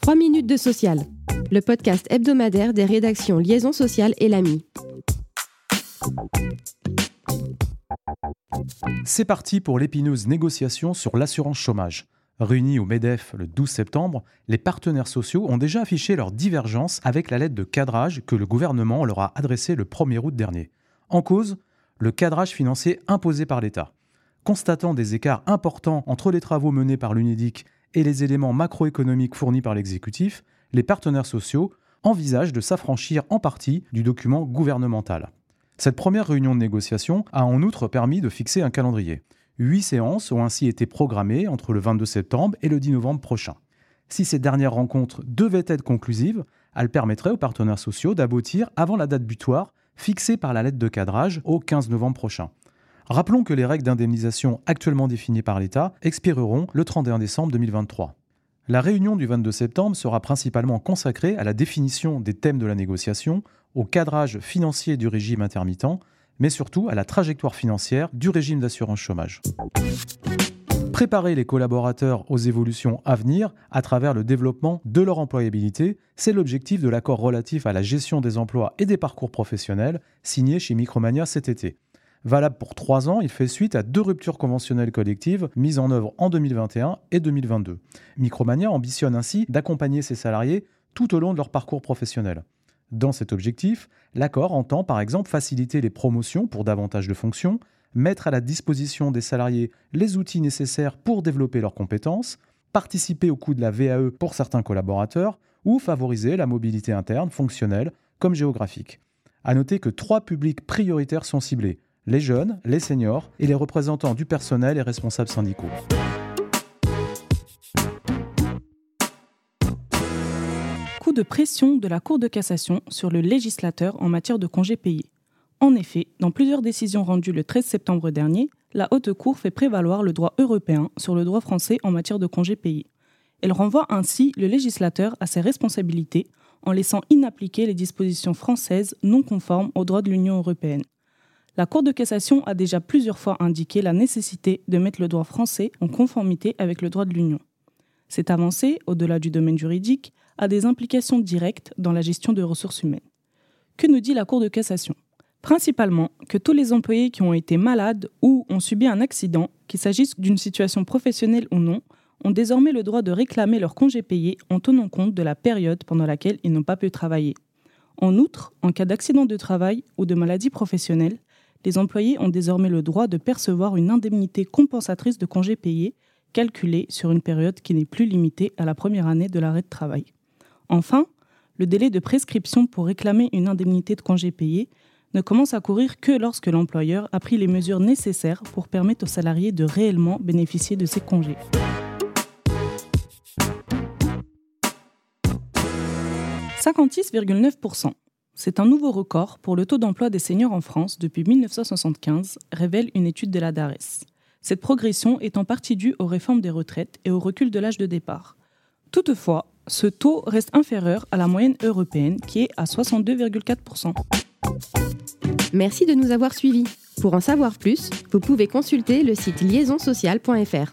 3 minutes de social, le podcast hebdomadaire des rédactions Liaison sociale et l'AMI. C'est parti pour l'épineuse négociation sur l'assurance chômage. Réunis au MEDEF le 12 septembre, les partenaires sociaux ont déjà affiché leur divergence avec la lettre de cadrage que le gouvernement leur a adressée le 1er août dernier. En cause, le cadrage financier imposé par l'État. Constatant des écarts importants entre les travaux menés par l'UNEDIC et les éléments macroéconomiques fournis par l'exécutif, les partenaires sociaux envisagent de s'affranchir en partie du document gouvernemental. Cette première réunion de négociation a en outre permis de fixer un calendrier. Huit séances ont ainsi été programmées entre le 22 septembre et le 10 novembre prochain. Si ces dernières rencontres devaient être conclusives, elles permettraient aux partenaires sociaux d'aboutir avant la date butoir fixée par la lettre de cadrage au 15 novembre prochain. Rappelons que les règles d'indemnisation actuellement définies par l'État expireront le 31 décembre 2023. La réunion du 22 septembre sera principalement consacrée à la définition des thèmes de la négociation, au cadrage financier du régime intermittent, mais surtout à la trajectoire financière du régime d'assurance chômage. Préparer les collaborateurs aux évolutions à venir à travers le développement de leur employabilité, c'est l'objectif de l'accord relatif à la gestion des emplois et des parcours professionnels signé chez Micromania cet été. Valable pour trois ans, il fait suite à deux ruptures conventionnelles collectives mises en œuvre en 2021 et 2022. Micromania ambitionne ainsi d'accompagner ses salariés tout au long de leur parcours professionnel. Dans cet objectif, l'accord entend par exemple faciliter les promotions pour davantage de fonctions, mettre à la disposition des salariés les outils nécessaires pour développer leurs compétences, participer au coût de la VAE pour certains collaborateurs ou favoriser la mobilité interne fonctionnelle comme géographique. À noter que trois publics prioritaires sont ciblés les jeunes, les seniors et les représentants du personnel et responsables syndicaux. Coup de pression de la Cour de cassation sur le législateur en matière de congés payés. En effet, dans plusieurs décisions rendues le 13 septembre dernier, la Haute Cour fait prévaloir le droit européen sur le droit français en matière de congés payés. Elle renvoie ainsi le législateur à ses responsabilités en laissant inappliquer les dispositions françaises non conformes au droit de l'Union européenne. La Cour de cassation a déjà plusieurs fois indiqué la nécessité de mettre le droit français en conformité avec le droit de l'Union. Cette avancée, au-delà du domaine juridique, a des implications directes dans la gestion de ressources humaines. Que nous dit la Cour de cassation? Principalement que tous les employés qui ont été malades ou ont subi un accident, qu'il s'agisse d'une situation professionnelle ou non, ont désormais le droit de réclamer leur congé payé en tenant compte de la période pendant laquelle ils n'ont pas pu travailler. En outre, en cas d'accident de travail ou de maladie professionnelle, les employés ont désormais le droit de percevoir une indemnité compensatrice de congés payés, calculée sur une période qui n'est plus limitée à la première année de l'arrêt de travail. Enfin, le délai de prescription pour réclamer une indemnité de congés payés ne commence à courir que lorsque l'employeur a pris les mesures nécessaires pour permettre aux salariés de réellement bénéficier de ces congés. « 56,9%. C'est un nouveau record pour le taux d'emploi des seniors en France depuis 1975, révèle une étude de la DARES. Cette progression est en partie due aux réformes des retraites et au recul de l'âge de départ. Toutefois, ce taux reste inférieur à la moyenne européenne qui est à 62,4%. Merci de nous avoir suivis. Pour en savoir plus, vous pouvez consulter le site liaisonsocial.fr.